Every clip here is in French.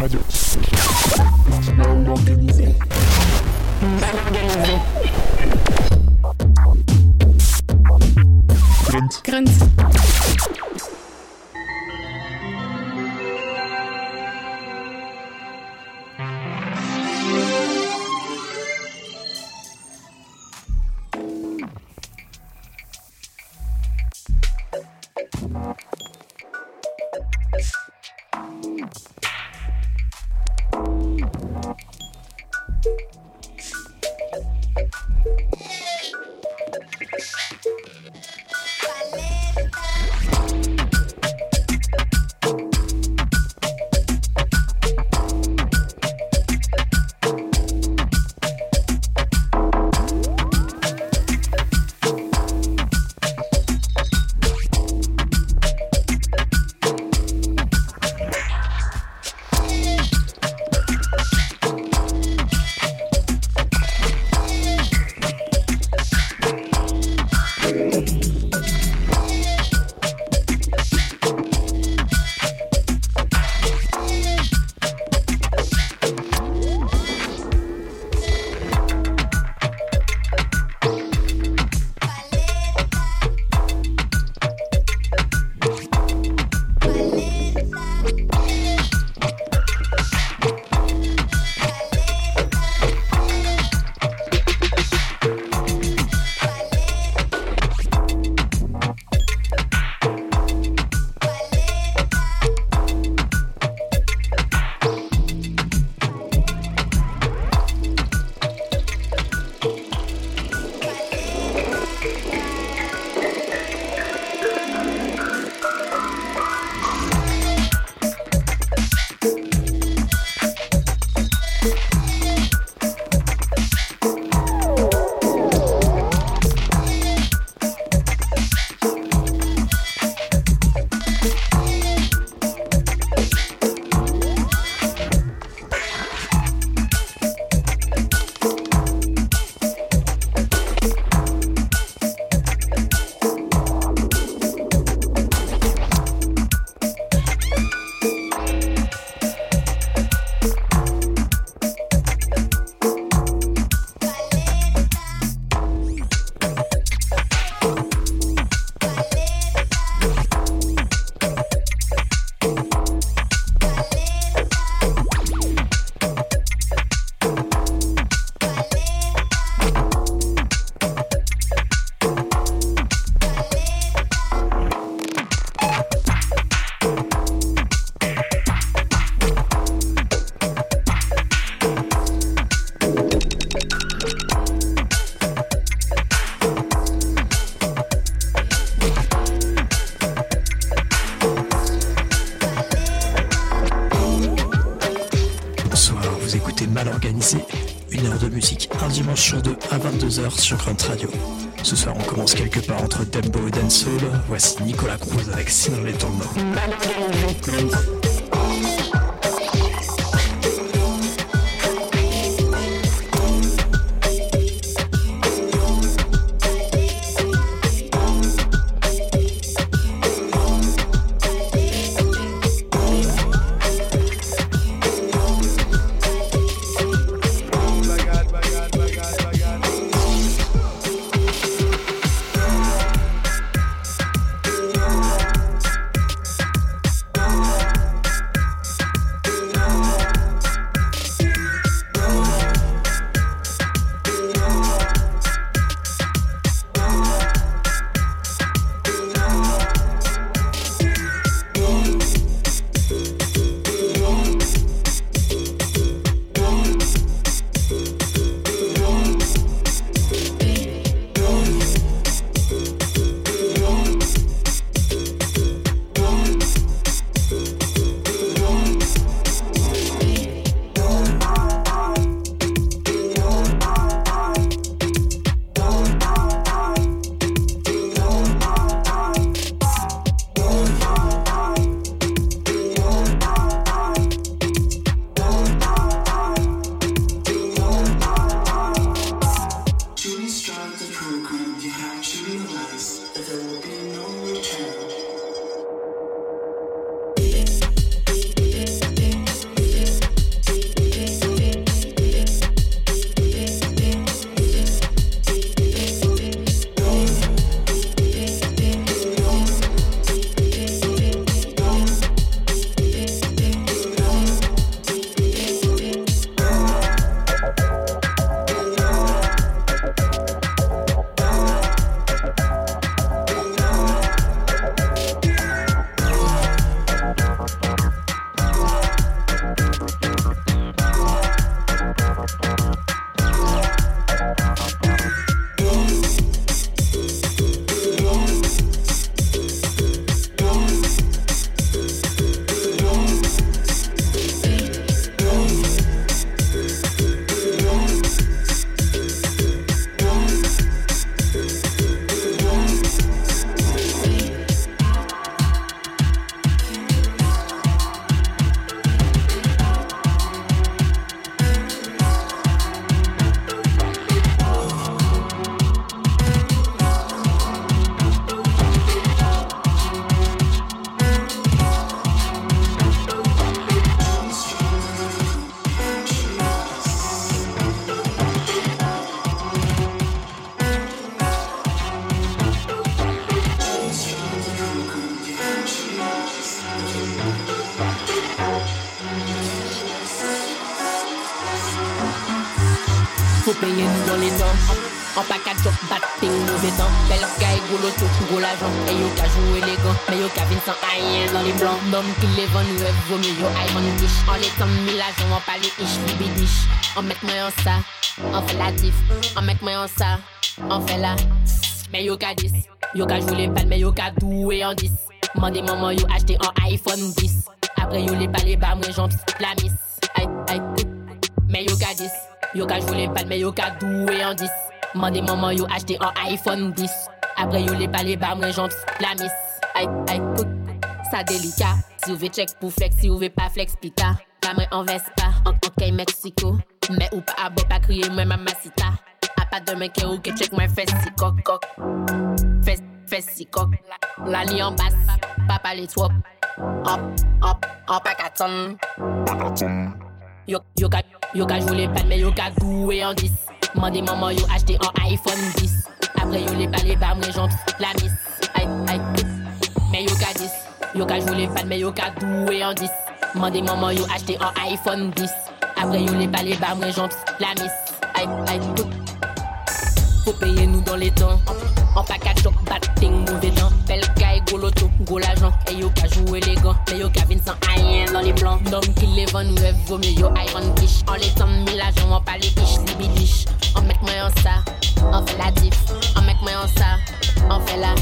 уходил. Voici Nicolas Cruz avec Sinon les blancs. Nom qui les vend, rêve, vaut mieux van biche. En les temps, mille l'argent, on pas les ish, bibi dish. On met moi en ça, on fait la diff. On met moi en ça, on fait la. Mais yo qu'à 10, yo qu'à jouer les balles, mais yo qu'à doué en 10. Mandez maman yo acheté un iPhone 10. Après yo les balles, les bas, moi j'en la miss. Aïe, aïe, mais yo qu'à 10. Yo qu'à jouer les balles, mais yo qu'à doué en 10. Mandez maman yo acheté un iPhone 10. Après yo les balles, les bas, moi j'en la miss. Aïe, aïe, ça délicat. Si vous voulez check pour flex, si vous voulez pas flex, pita. Pas moi en Vespa, en ok Mexico. Mais ou pas à pas crier moi mamacita. A pas de mec ou que check moi fesse si coq coq. Fesse, fesse si coq. La li en basse, papa les trop. Hop, hop, hop à 4 Yo, yo ka, yo ka les balles, mais yo ka doué en 10. Mandez maman yo acheté un iPhone 10. Après yo les balles, les bas, moi j'en la miss. Aïe, aïe, mais yo ka 10. Yo ka jouer les balles, mais yo ka doué en 10. Mandez maman yo acheté un iPhone 10. Après yo les balles, les bas, moi j'en la miss. Aïe, aïe, Faut payer nous dans les temps. En pas qu'à choc, batting, mauvais temps. Belle caille, gros loto, gros l'argent. Et yo qu'à jouer les gants, mais yo qu'à venir sans rien dans les blancs. Nom qui les vend, rêve, vaut mieux yo iron biche. En les temps, mille l'argent, on pas les biches, les bidiches. On met moi en ça, on fait la diff. On met moi en ça, on fait la.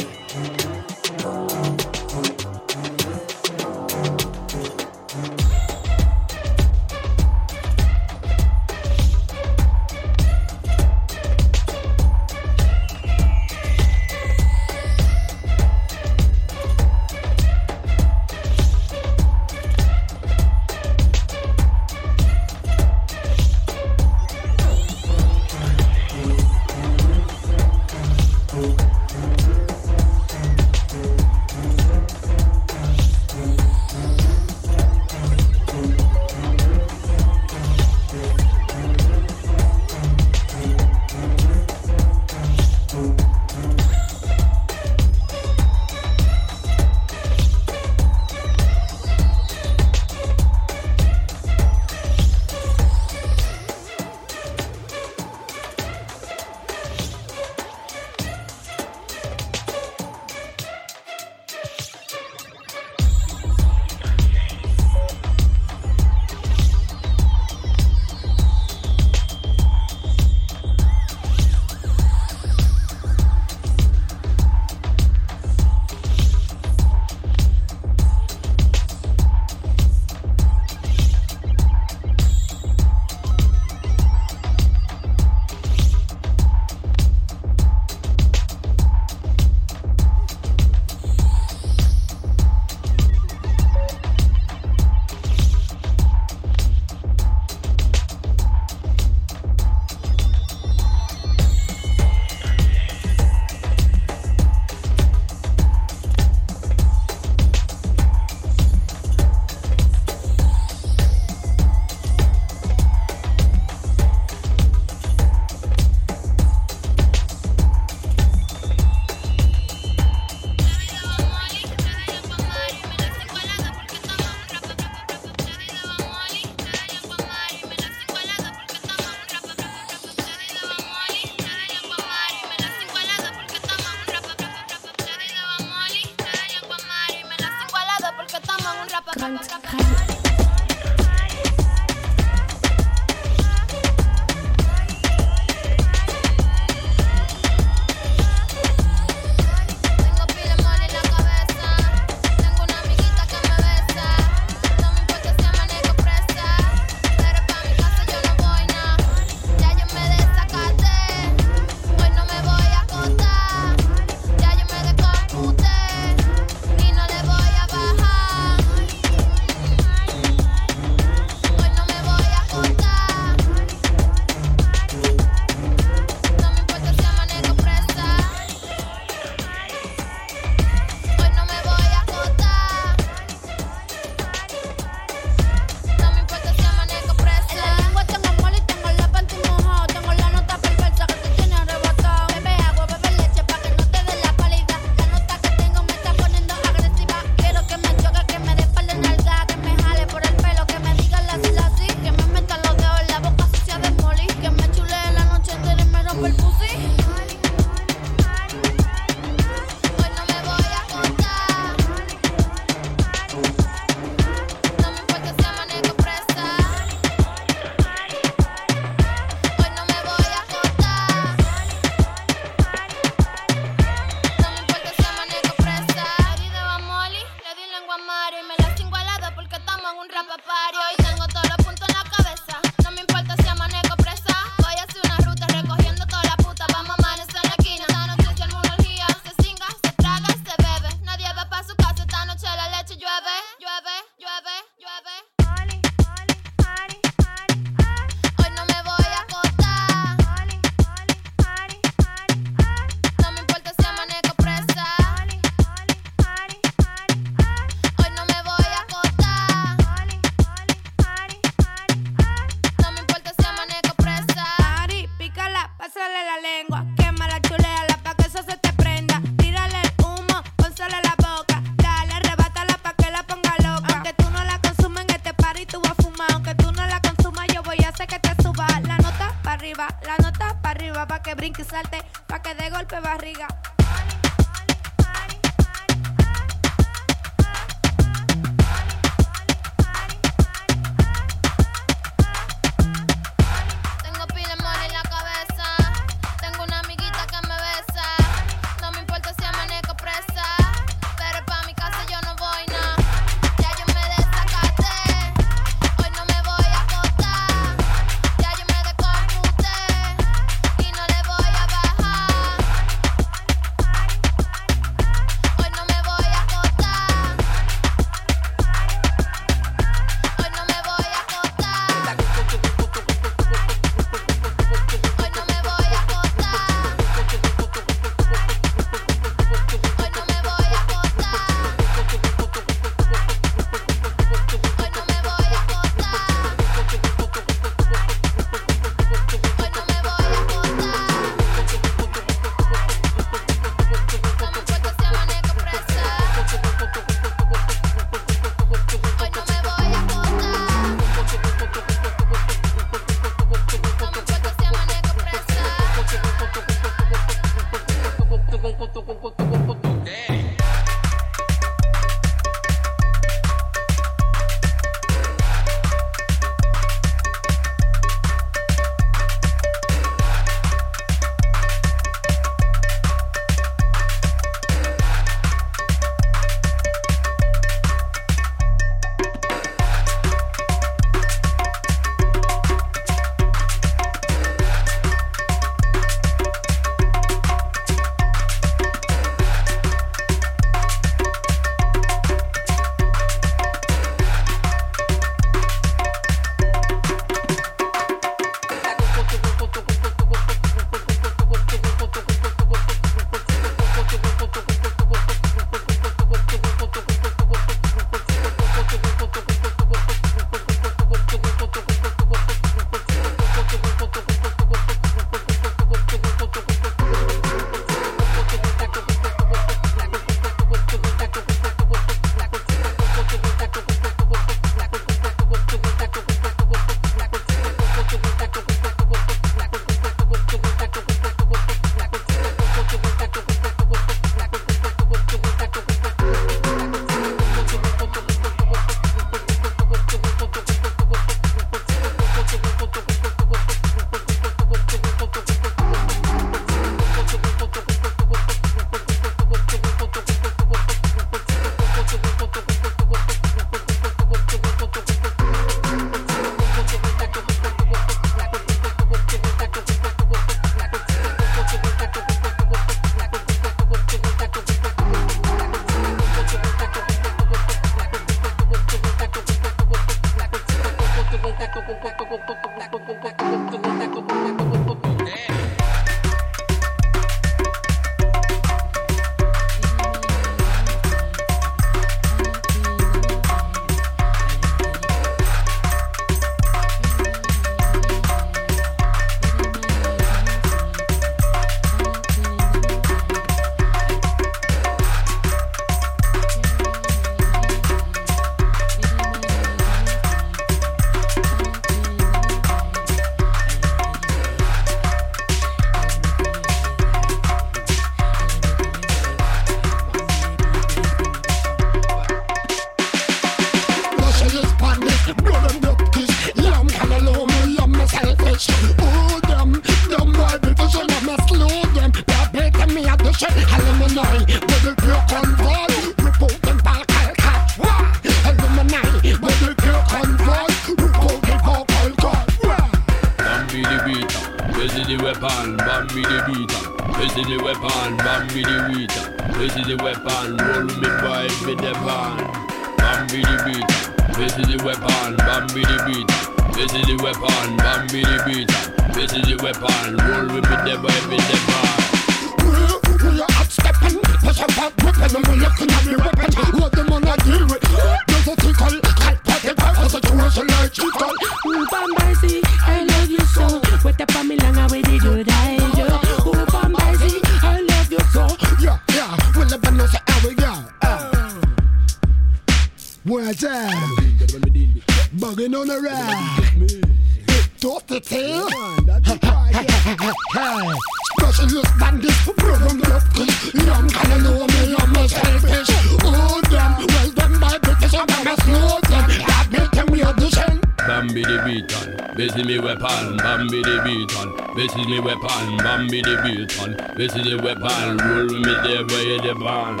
This is me weapon. Bambi the beaton, this is the weapon. Roll with me there where you the band.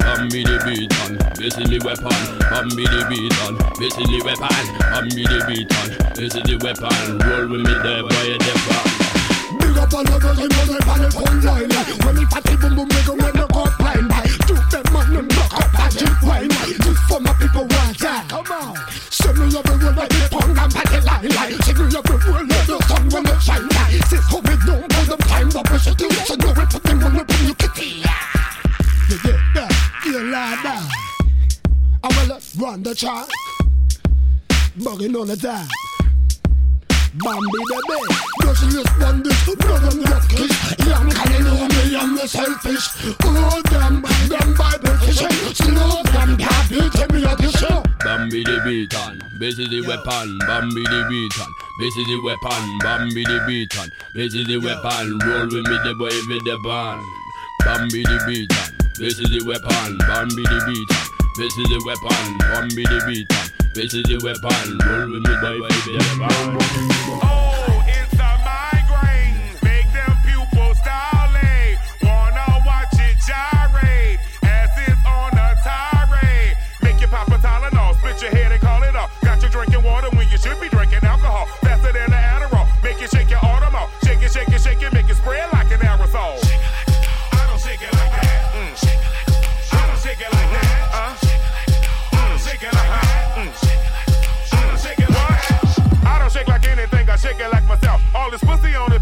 Bambi the beaton, this is me weapon. Bambi the beaton, this is the weapon. Bambi the beaton, this is the weapon. Roll with me there where you the band up and level him on the panel phone line. When me fatty boom boom, me go make no cup line. Do them man and knock up a drink wine. This for my people want that. Come on. Send me every word like the pong and patty line. line. Send me every word like the sun when it shine. This whole big no for them time the pressure to. No put them on the pretty kitty. Yeah, yeah, yeah, yeah, lie down. I will run the track, Bugging on the time. Bambi merciless bandits, blood on the kiss. Young can you know me, I'm the selfish. Oh, them, them Bible fishing. Slow them, happy, tell me at the show. Bambi the beaton, this is the weapon. Bambi the beaton, this is the weapon. Bambi the beaton, this is the weapon. Roll with me, the boy with the band. Bambi the beaton, this is the weapon. Bambi the beaton, this is the weapon. Bambi the beaton, this is the weapon. Roll with me, boy with the band. This pussy on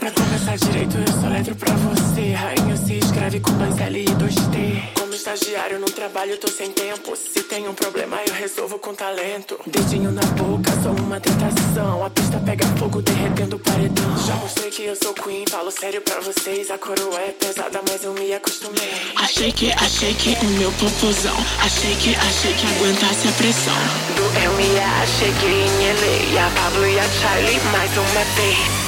Pra começar direito, eu só letro pra você. Rainha se escreve com dois L e dois T. Estagiário num trabalho, tô sem tempo. Se tem um problema, eu resolvo com talento. Dedinho na boca, sou uma tentação. A pista pega fogo, derretendo o paredão. Já mostrei que eu sou queen, falo sério pra vocês. A coroa é pesada, mas eu me acostumei. Achei que, achei que o meu popozão. Achei que, achei que aguentasse a pressão. Do LA, cheguei em LA. A Pablo e a Charlie, mais uma vez.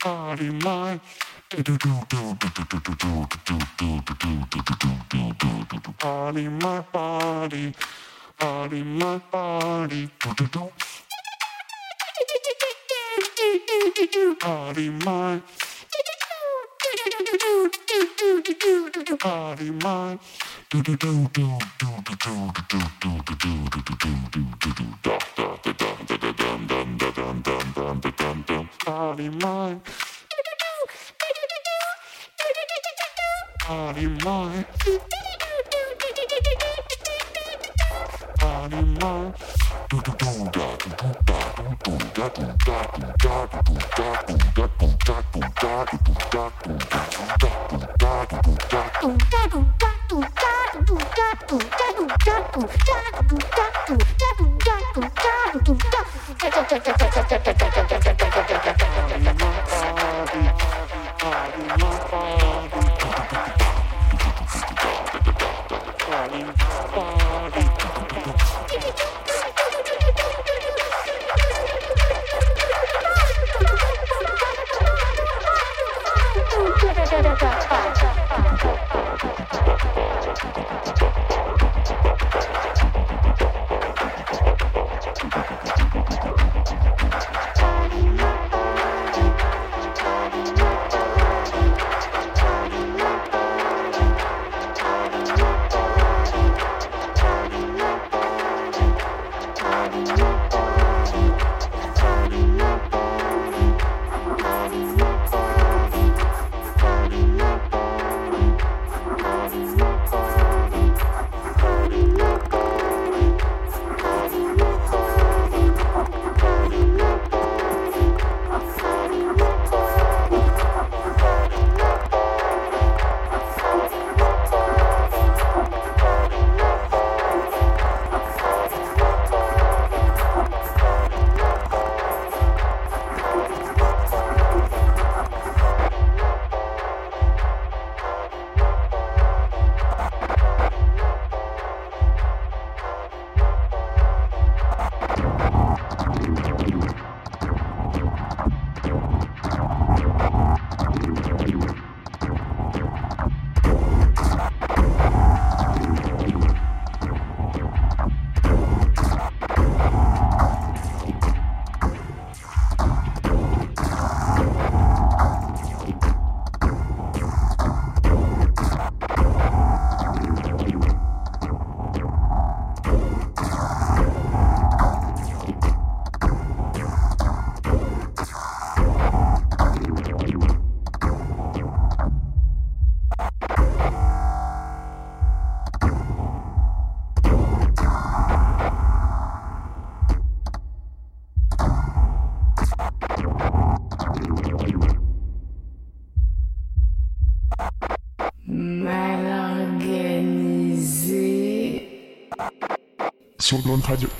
Party mine. All in my body, all in my body. All in my all in my all in my Animal. Animal. Party. Party. Radio.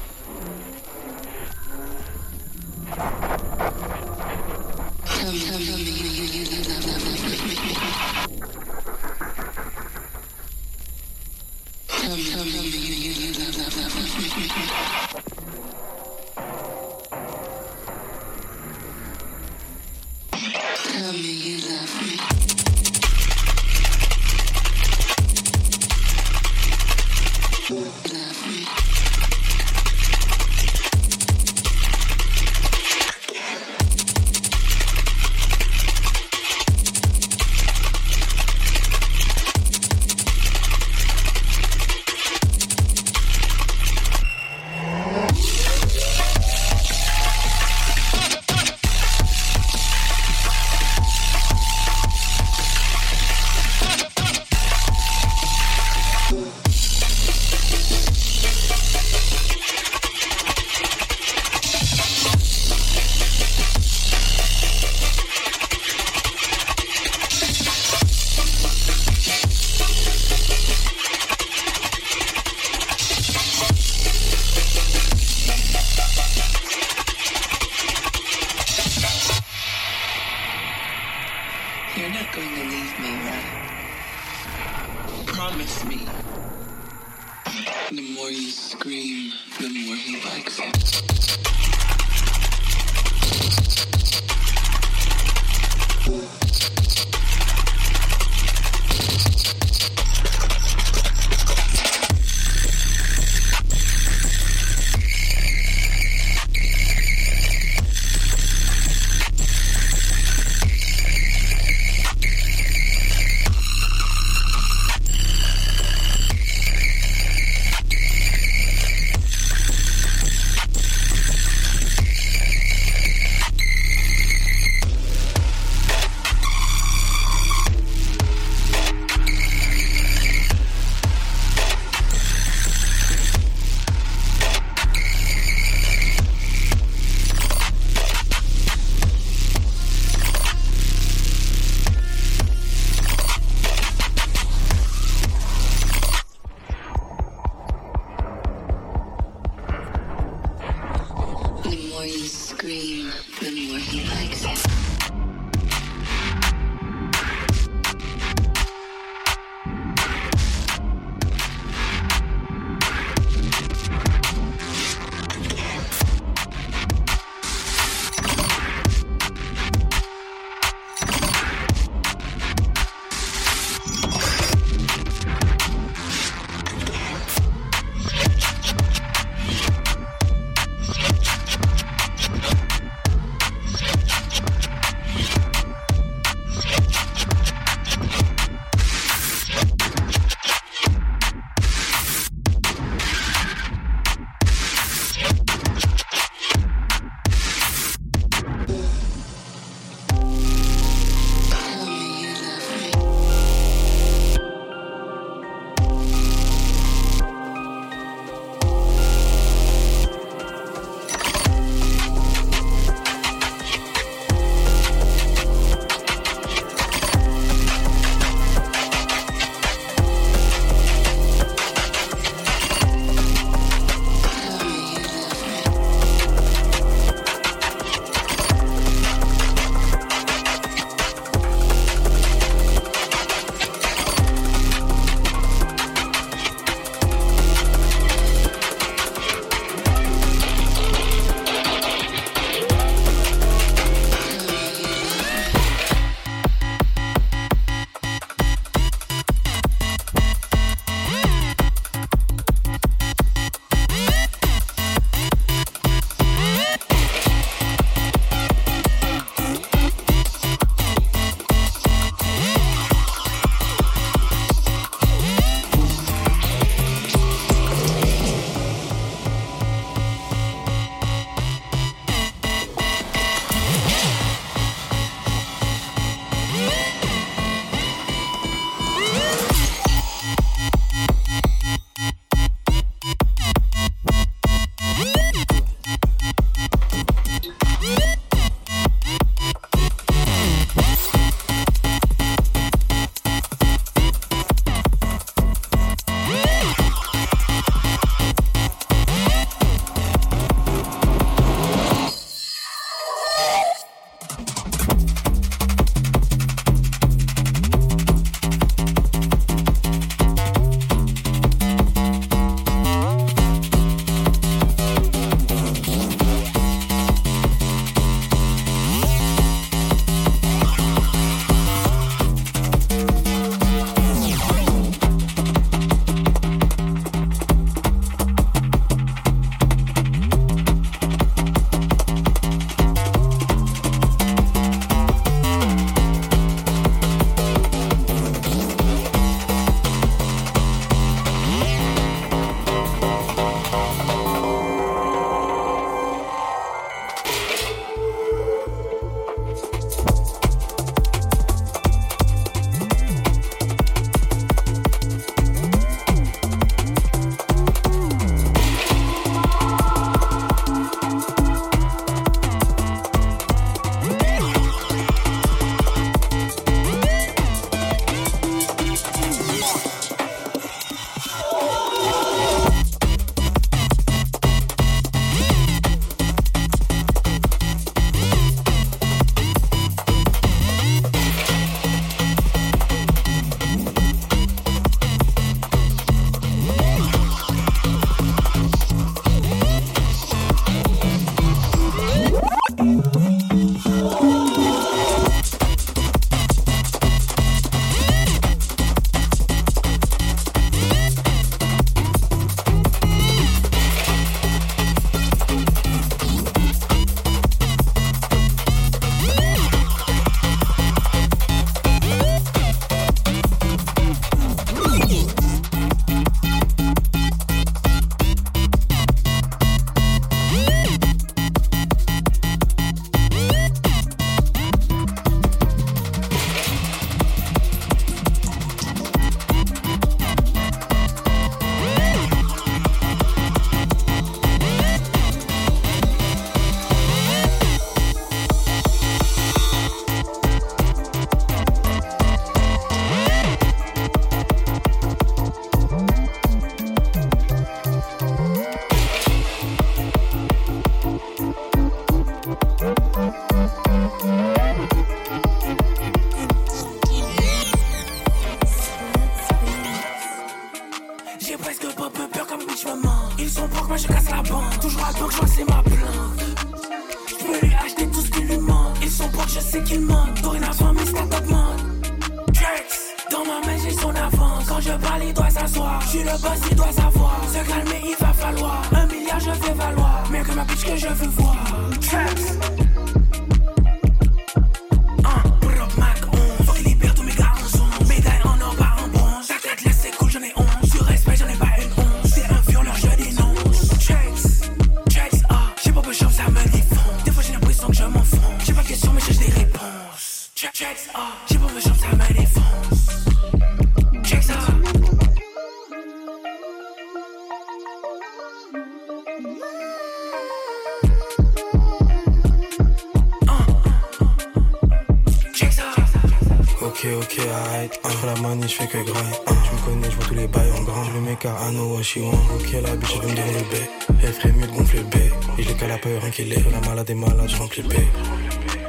Ok, ok, arrête. Entre la manie, je fais que graille. Tu me connais, je vois tous les bails en grand. Je le know what she want. Ok, la bitch, elle me donner le bec. Elle ferait mieux de gonfler le bec. Et je l'ai qu'à la peur, rien qu'il est. La malade est malade, je remplis le bec.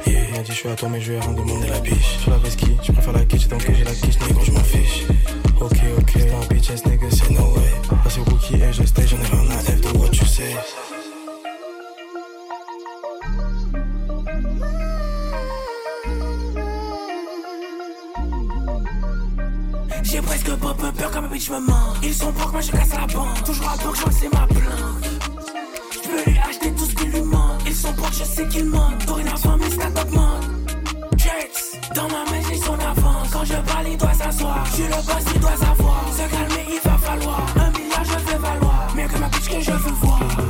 Yeah, il m'a dit, je suis à toi, mais je vais rien demander la biche. Sur la vesquille, tu préfères la quiche, donc que j'ai la quiche, négro, je m'en fiche. Ok, ok, un bitch ass nigga, c'est no way. Là, c'est rookie et je stay, j'en ai rien à F de what tu sais. J'ai presque pas peu peur comme un bitch me ment. Ils sont brocs, moi je casse la bande. Toujours à bloc, je vois c'est ma plainte. Je peux lui acheter tout ce qu'il lui manque. Ils sont brocs, je sais qu'ils mentent. Dorénavant, mes stats augmentent. Checks, dans ma main, j'ai son avance. Quand je parle, il doit s'asseoir. Je le boss, il doit savoir. Se calmer, il va falloir. Un milliard, je fais valoir. Mieux que ma bitch que je veux voir.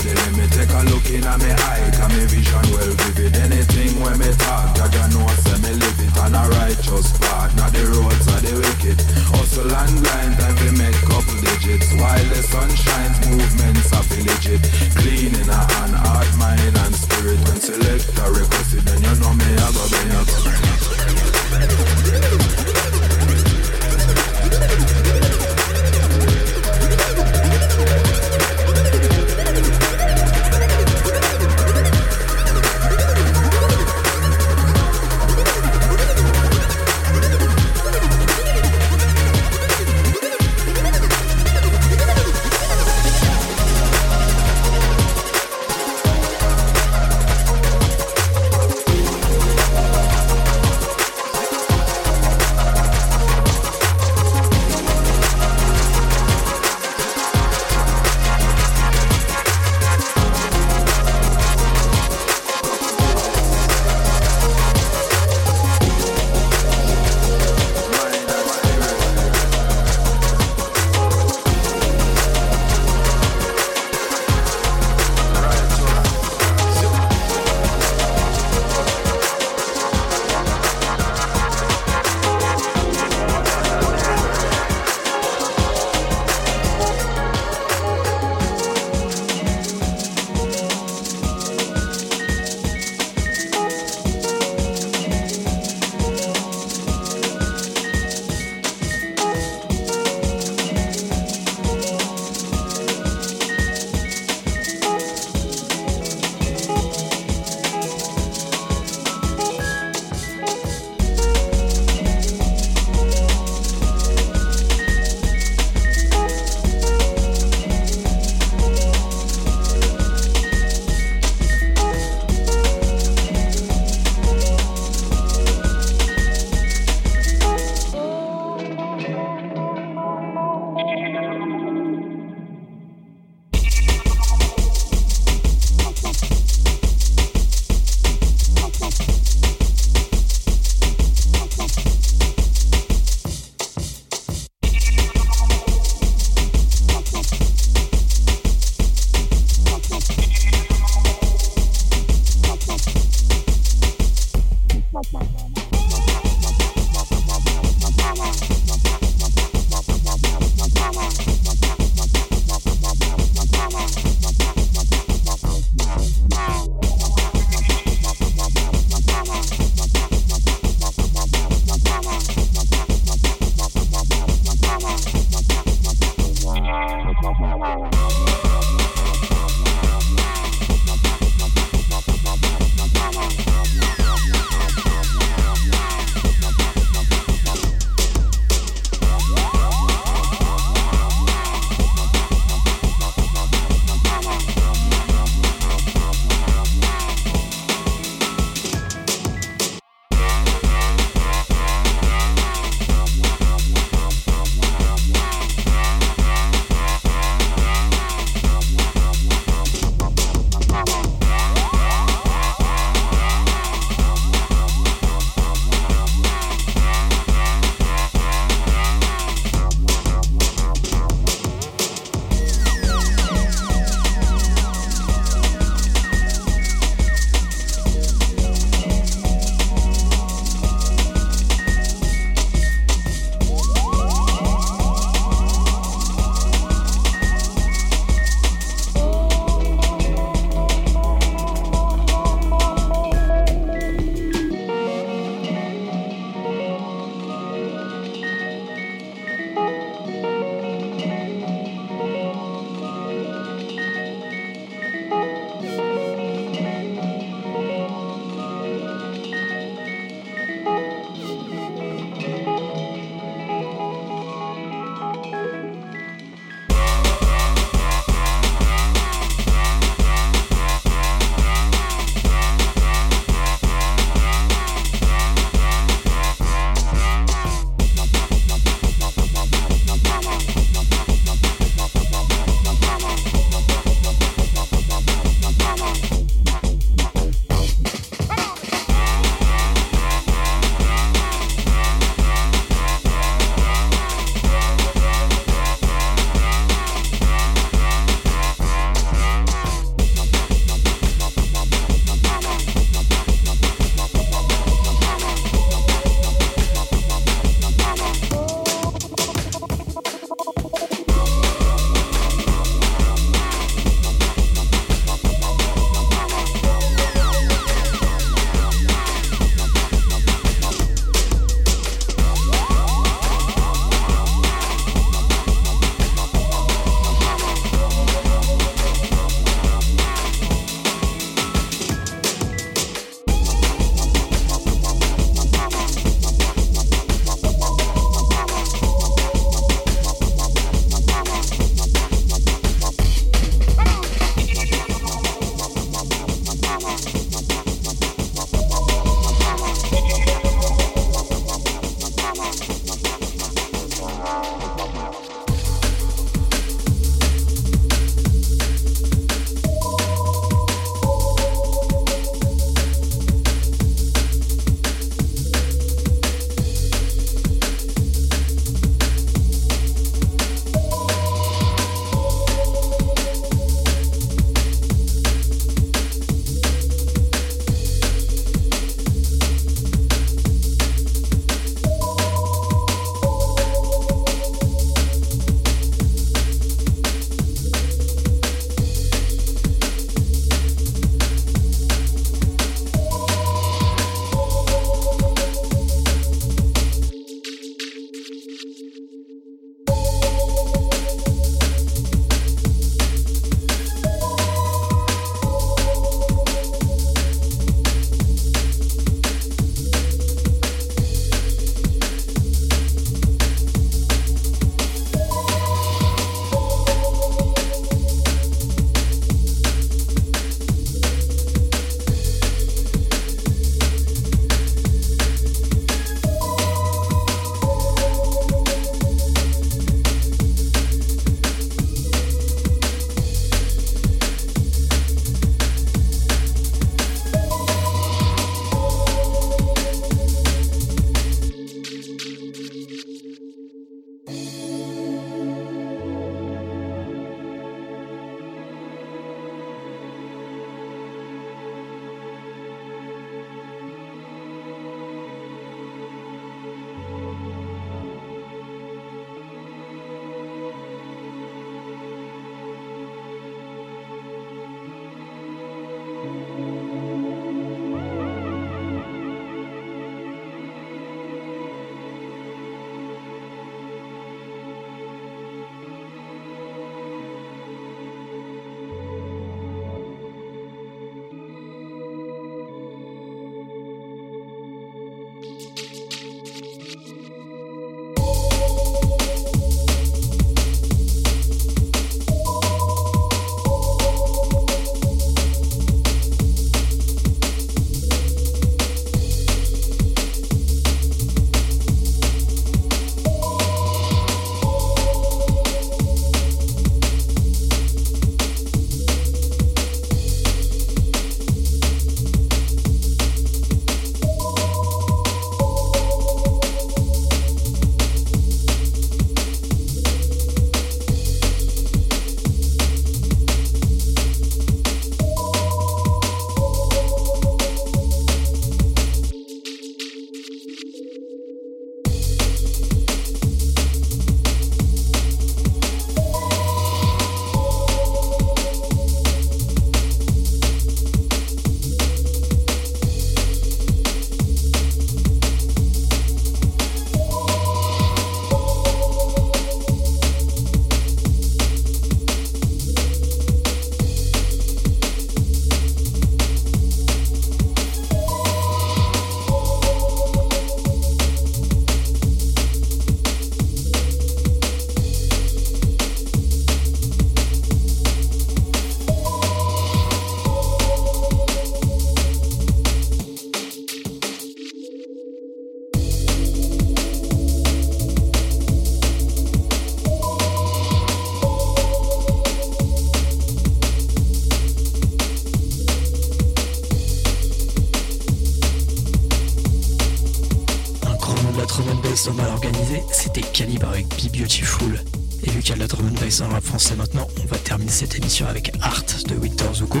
Le rap français maintenant, on va terminer cette émission avec Art de Victor Zuko.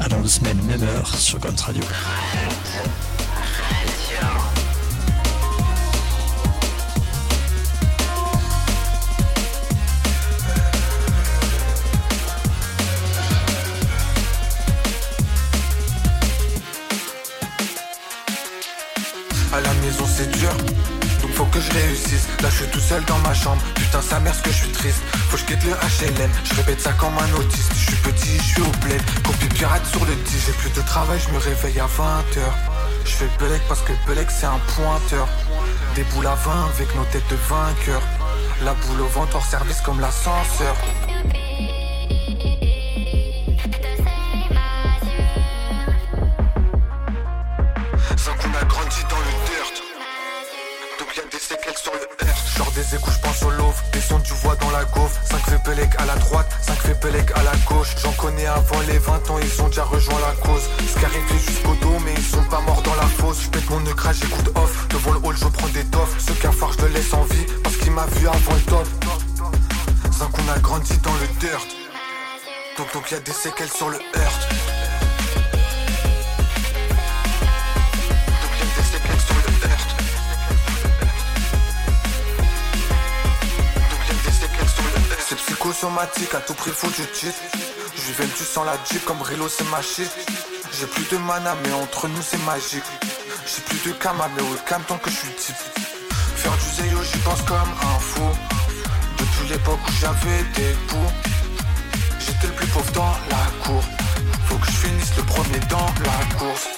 À dans deux semaines, même heure, sur Grunt Radio. Je suis tout seul dans ma chambre, putain sa mère ce que je suis triste. Faut que je quitte le HLM, je répète ça comme un autiste. Je suis petit, je suis au bled, copie pirate sur le 10. J'ai plus de travail, je me réveille à 20h. Je fais Belek parce que Belek c'est un pointeur. Des boules à 20 avec nos têtes de vainqueurs. La boule au ventre hors service comme l'ascenseur. Earth Genre des échos, pense au love sons du voix dans la gaufre. 5 fait à la droite 5 fait à la gauche. J'en connais avant les 20 ans Ils ont déjà rejoint la cause. Scarifié jusqu'au dos Mais ils sont pas morts dans la fosse. J'pète mon écrase, j'écoute off. Devant le hall je prends des toffes. Ce cafard je le laisse en vie Parce qu'il m'a vu avant le top. Sans qu'on a grandi dans le dirt. Donc donc y'a des séquelles sur le earth C'est psychosomatique, à tout prix faut du titre Je vivais du sang la jeep comme Rilo c'est ma shit. J'ai plus de mana mais entre nous c'est magique. J'ai plus de kama mais calme tant que je suis type. Faire du zéyo j'y pense comme un fou. Depuis l'époque où j'avais des poux J'étais le plus pauvre dans la cour. Faut que je finisse le premier dans la course